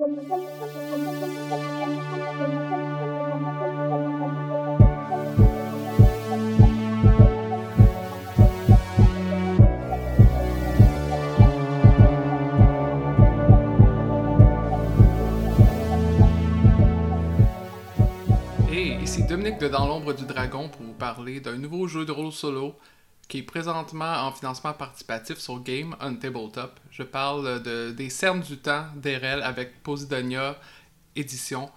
Hey, ici Dominique de Dans l'ombre du dragon pour vous parler d'un nouveau jeu de rôle solo qui est présentement en financement participatif sur Game on Tabletop. Je parle de, des Cernes du temps d'Erel avec Posidonia Édition.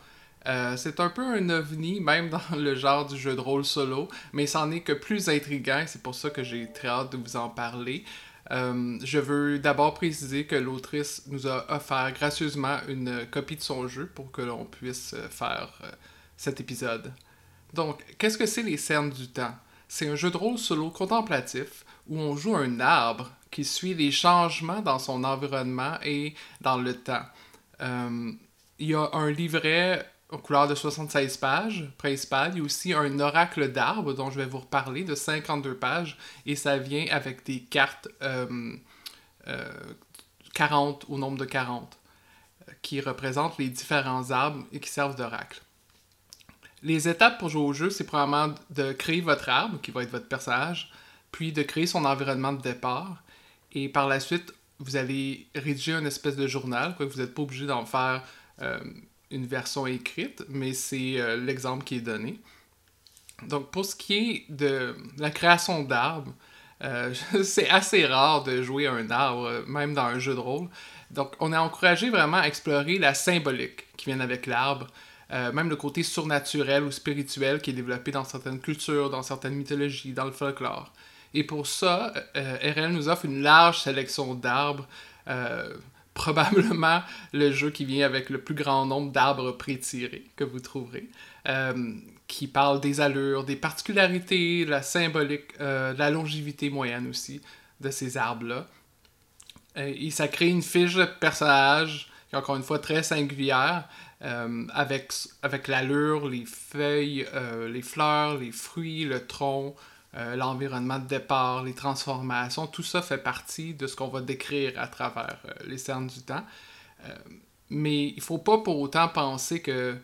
Euh, c'est un peu un ovni, même dans le genre du jeu de rôle solo, mais c'en est que plus intriguant, c'est pour ça que j'ai très hâte de vous en parler. Euh, je veux d'abord préciser que l'autrice nous a offert gracieusement une copie de son jeu pour que l'on puisse faire euh, cet épisode. Donc, qu'est-ce que c'est les cernes du temps? C'est un jeu de rôle solo contemplatif où on joue un arbre qui suit les changements dans son environnement et dans le temps. Euh, il y a un livret aux couleurs de 76 pages principal. Il y a aussi un oracle d'arbre dont je vais vous reparler de 52 pages et ça vient avec des cartes euh, euh, 40 au nombre de 40 qui représentent les différents arbres et qui servent d'oracle. Les étapes pour jouer au jeu, c'est probablement de créer votre arbre, qui va être votre personnage, puis de créer son environnement de départ. Et par la suite, vous allez rédiger une espèce de journal, vous n'êtes pas obligé d'en faire euh, une version écrite, mais c'est euh, l'exemple qui est donné. Donc, pour ce qui est de la création d'arbres, euh, c'est assez rare de jouer un arbre, même dans un jeu de rôle. Donc, on est encouragé vraiment à explorer la symbolique qui vient avec l'arbre, euh, même le côté surnaturel ou spirituel qui est développé dans certaines cultures, dans certaines mythologies, dans le folklore. Et pour ça, euh, RL nous offre une large sélection d'arbres, euh, probablement le jeu qui vient avec le plus grand nombre d'arbres pré-tirés que vous trouverez, euh, qui parle des allures, des particularités, la symbolique, la longévité moyenne aussi de ces arbres-là. Et ça crée une fiche de personnage qui encore une fois très singulière, euh, avec, avec l'allure, les feuilles, euh, les fleurs, les fruits, le tronc, euh, l'environnement de départ, les transformations, tout ça fait partie de ce qu'on va décrire à travers les cernes du temps. Mais il faut pas pour autant penser que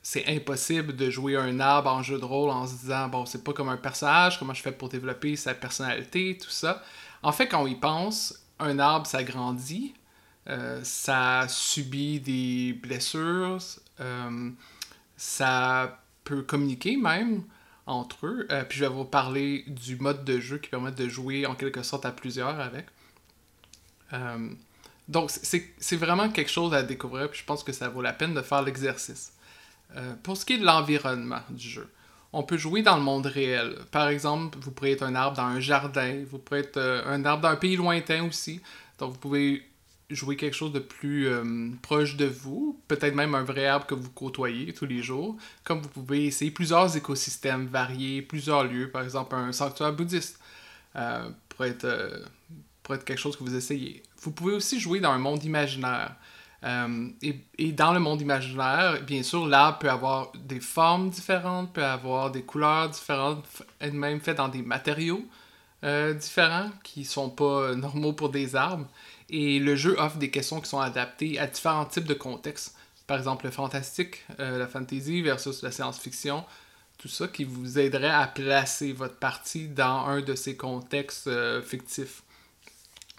c'est impossible de jouer un arbre en jeu de rôle en se disant bon c'est pas comme un personnage, comment je fais pour développer sa personnalité, tout ça. En fait, quand on y pense, un arbre ça grandit, euh, ça subit des blessures, euh, ça peut communiquer même entre eux. Euh, puis je vais vous parler du mode de jeu qui permet de jouer en quelque sorte à plusieurs avec. Donc c'est vraiment quelque chose à découvrir, puis je pense que ça vaut la peine de faire l'exercice. Pour ce qui est de l'environnement du jeu, on peut jouer dans le monde réel. Par exemple, vous pourrez être un arbre dans un jardin, vous pourrez être un arbre dans un pays lointain aussi. Donc vous pouvez jouer quelque chose de plus euh, proche de vous, peut-être même un vrai arbre que vous côtoyez tous les jours, comme vous pouvez essayer plusieurs écosystèmes variés, plusieurs lieux, par exemple un sanctuaire bouddhiste, euh, pour, être, euh, pour être quelque chose que vous essayez. Vous pouvez aussi jouer dans un monde imaginaire. Et, et dans le monde imaginaire, bien sûr, l'arbre peut avoir des formes différentes, peut avoir des couleurs différentes, f- même fait dans des matériaux différents qui sont pas normaux pour des arbres. Et le jeu offre des questions qui sont adaptées à différents types de contextes. Par exemple, le fantastique, euh, la fantasy versus la science-fiction. Tout ça qui vous aiderait à placer votre partie dans un de ces contextes euh, fictifs.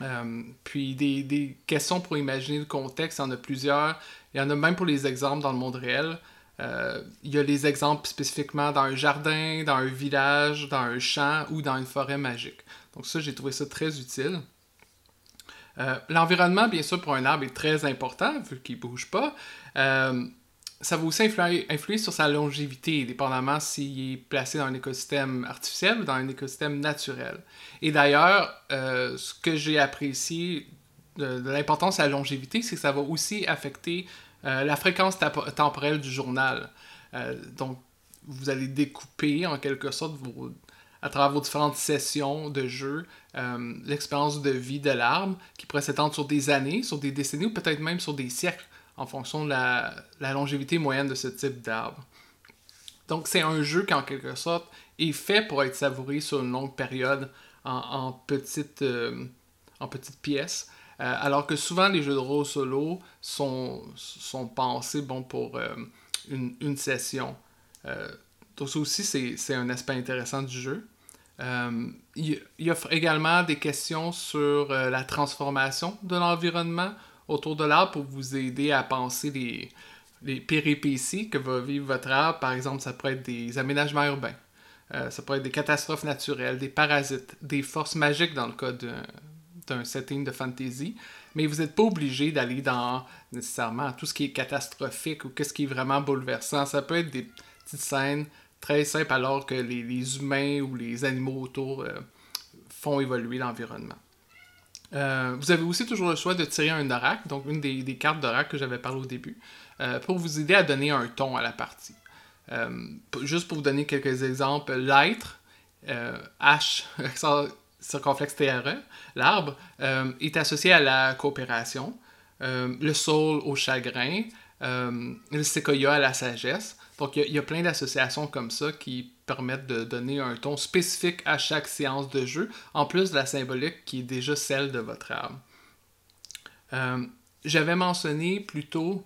Euh, puis des, des questions pour imaginer le contexte, il y en a plusieurs. Il y en a même pour les exemples dans le monde réel. Il y a les exemples spécifiquement dans un jardin, dans un village, dans un champ ou dans une forêt magique. Donc ça, j'ai trouvé ça très utile. Euh, L'environnement, bien sûr, pour un arbre est très important, vu qu'il ne bouge pas. Euh, ça va aussi influer, influer, sur sa longévité, dépendamment s'il est placé dans un écosystème artificiel ou dans un écosystème naturel. Et d'ailleurs, euh, ce que j'ai apprécié de, l'importance de la longévité, c'est que ça va aussi affecter la fréquence temporelle du journal. Donc, vous allez découper en quelque sorte vos, à travers vos différentes sessions de jeu euh, l'expérience de vie de l'arbre qui pourrait s'étendre sur des années, sur des décennies ou peut-être même sur des siècles en fonction de la, longévité moyenne de ce type d'arbre. Donc c'est un jeu qui en quelque sorte est fait pour être savouré sur une longue période en, petites, euh, en pièces. alors que souvent les jeux de rôle solo sont, sont pensés bon, pour une, une, session. Donc ça aussi, c'est un aspect intéressant du jeu. il, il, offre également des questions sur la transformation de l'environnement autour de l'arbre pour vous aider à penser les, les péripéties que va vivre votre arbre. Par exemple, ça pourrait être des aménagements urbains. Euh, ça pourrait être des catastrophes naturelles, des parasites, des forces magiques dans le cas d'un setting de fantasy. Mais vous n'êtes pas obligé d'aller dans nécessairement tout ce qui est catastrophique ou ce qui est vraiment bouleversant. Ça peut être des petites scènes très simples alors que les, humains ou les animaux autour euh, font évoluer l'environnement. Euh, vous avez aussi toujours le choix de tirer un oracle, donc une des, des cartes d'oracle que j'avais parlé au début, pour vous aider à donner un ton à la partie. Euh, juste pour vous donner quelques exemples, l'être, euh, H, circonflexe TRE, l'arbre, euh, est associé à la coopération, le sol au chagrin, le séquoia à la sagesse. Donc, il y, a plein d'associations comme ça qui permettent de donner un ton spécifique à chaque séance de jeu, en plus de la symbolique qui est déjà celle de votre arbre. J'avais mentionné plus tôt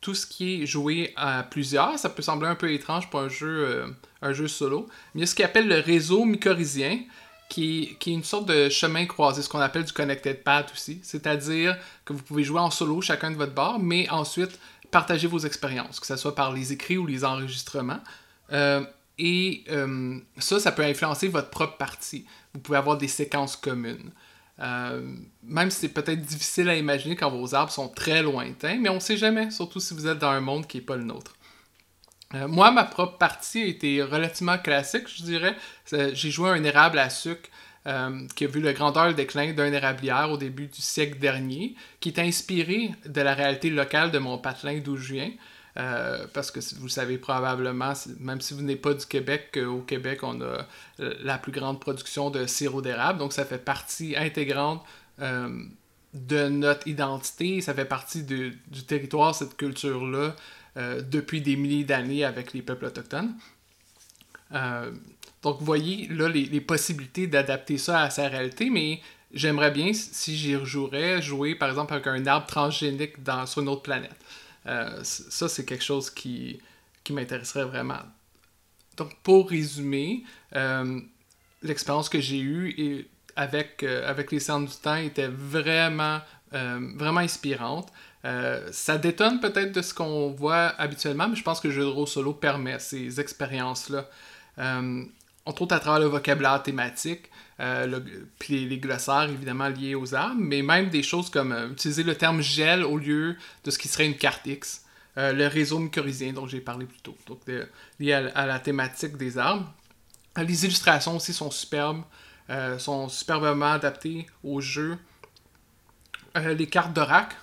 tout ce qui est joué à plusieurs. Ça peut sembler un peu étrange pour un jeu, euh, un jeu solo. Mais il y a ce qu'on appelle le réseau mycorhizien, qui, qui, est une sorte de chemin croisé, ce qu'on appelle du connected path aussi. C'est-à-dire que vous pouvez jouer en solo chacun de votre bord, mais ensuite partager vos expériences, que ce soit par les écrits ou les enregistrements. Euh, et euh, ça, ça peut influencer votre propre partie. Vous pouvez avoir des séquences communes. Euh, même si c'est peut-être difficile à imaginer quand vos arbres sont très lointains, mais on ne sait jamais, surtout si vous êtes dans un monde qui n'est pas le nôtre. Moi, ma propre partie a été relativement classique, je dirais. J'ai joué un érable à sucre qui a vu le grandeur déclin d'un érablière au début du siècle dernier, qui est inspiré de la réalité locale de mon patelin d'où je viens. Euh, parce que vous le savez probablement, même si vous n'êtes pas du Québec, au Québec, on a euh, la plus grande production de sirop d'érable. Donc, ça fait partie intégrante euh, de notre identité. Ça fait partie du territoire, cette culture-là, depuis des milliers d'années avec les peuples autochtones. Donc, vous voyez là les, possibilités d'adapter ça à sa réalité, mais j'aimerais bien, si j'y rejouerais, jouer par exemple avec un arbre transgénique dans, sur une autre planète. Euh, ça, c'est quelque chose qui, qui m'intéresserait vraiment. Donc, pour résumer, euh, l'expérience que j'ai eue avec, euh, avec les cernes du temps était vraiment, vraiment inspirante. ça détonne peut-être de ce qu'on voit habituellement, mais je pense que le jeu de rôle solo permet ces expériences-là. Entre autres à travers le vocabulaire thématique, euh, puis les, glossaires évidemment liés aux armes, mais même des choses comme euh, utiliser le terme gel au lieu de ce qui serait une carte X, euh, le réseau mycorhizien dont j'ai parlé plus tôt, donc lié à, la thématique des armes. Les illustrations aussi sont superbes, sont superbement adaptées au jeu. les cartes d'oracle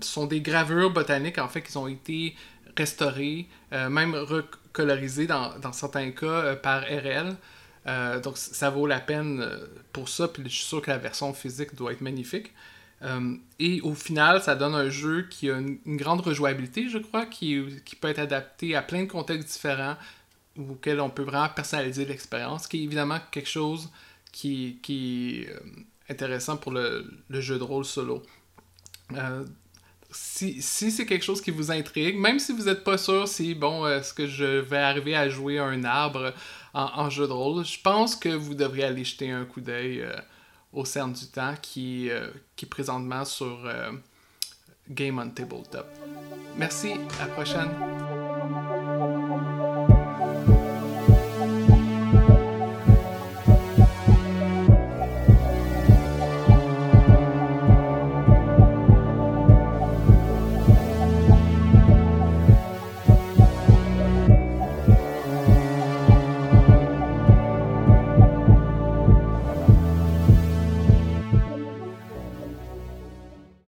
sont des gravures botaniques en fait qui ont été restaurées, même recolorisées dans, dans certains cas par RL. Euh, donc ça vaut la peine euh, pour ça, puis je suis sûr que la version physique doit être magnifique. Euh, et au final, ça donne un jeu qui a une, grande rejouabilité, je crois, qui, qui, peut être adapté à plein de contextes différents, auxquels on peut vraiment personnaliser l'expérience, qui est évidemment quelque chose qui, qui est intéressant pour le, le, jeu de rôle solo. Si, si c'est quelque chose qui vous intrigue, même si vous n'êtes pas sûr si, bon, est-ce que je vais arriver à jouer un arbre en, jeu de rôle, je pense que vous devriez aller jeter un coup d'œil euh, au CERN du temps qui, euh, qui est présentement sur euh, Game on Tabletop. Merci, à la prochaine.